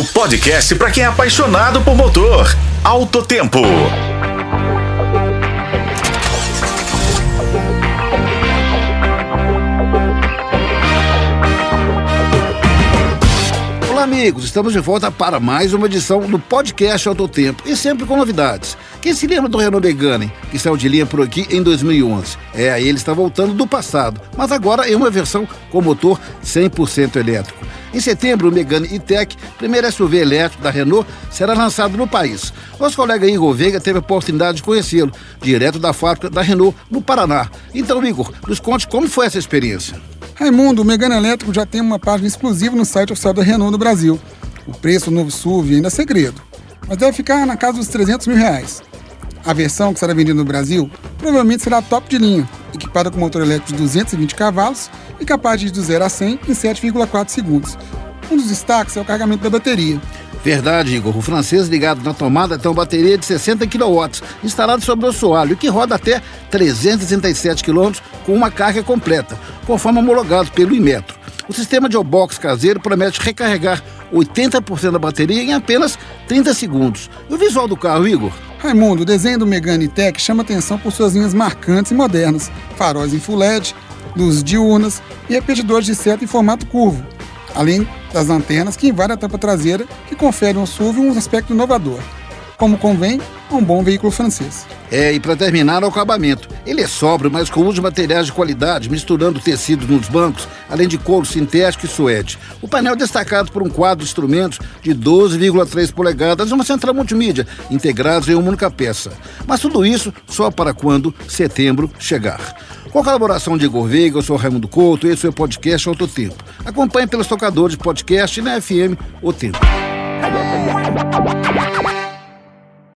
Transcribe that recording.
O podcast para quem é apaixonado por motor. Alto Tempo. Olá, amigos. Estamos de volta para mais uma edição do podcast Alto Tempo e sempre com novidades. Quem se lembra do Renault Megane, que saiu de linha por aqui em 2011? É, aí ele está voltando do passado, mas agora em uma versão com motor 100% elétrico. Em setembro, o Megane E-Tech, primeiro SUV elétrico da Renault, será lançado no país. Nosso colega Igor Veiga teve a oportunidade de conhecê-lo, direto da fábrica da Renault, no Paraná. Então, Igor, nos conte como foi essa experiência. Raimundo, o Megane elétrico já tem uma página exclusiva no site oficial da Renault no Brasil. O preço do novo SUV ainda é segredo, mas deve ficar na casa dos 300 mil reais. A versão que será vendida no Brasil provavelmente será top de linha, equipada com motor elétrico de 220 cavalos e capaz de ir do 0 a 100 em 7,4 segundos. Um dos destaques é o carregamento da bateria. Verdade, Igor. O francês ligado na tomada tem uma bateria de 60 kW, instalado sobre o assoalho, que roda até 367 km com uma carga completa, conforme homologado pelo Inmetro. O sistema de box caseiro promete recarregar 80% da bateria em apenas 30 segundos. E o visual do carro, Igor? Raimundo, o desenho do Megane Tech chama atenção por suas linhas marcantes e modernas, faróis em full LED, luzes diurnas e repetidores de seta em formato curvo, além das lanternas que invadem a tampa traseira, que conferem ao SUV um aspecto inovador como convém um bom veículo francês. É, e para terminar, o acabamento. Ele é sóbrio, mas com uso de materiais de qualidade, misturando tecidos nos bancos, além de couro sintético e suede. O painel é destacado por um quadro de instrumentos de 12,3 polegadas e uma central multimídia, integrados em uma única peça. Mas tudo isso só para quando setembro chegar. Com a colaboração de Igor Veiga, eu sou Raimundo Couto e esse é o podcast Alto Tempo. Acompanhe pelos tocadores de podcast na FM O Tempo.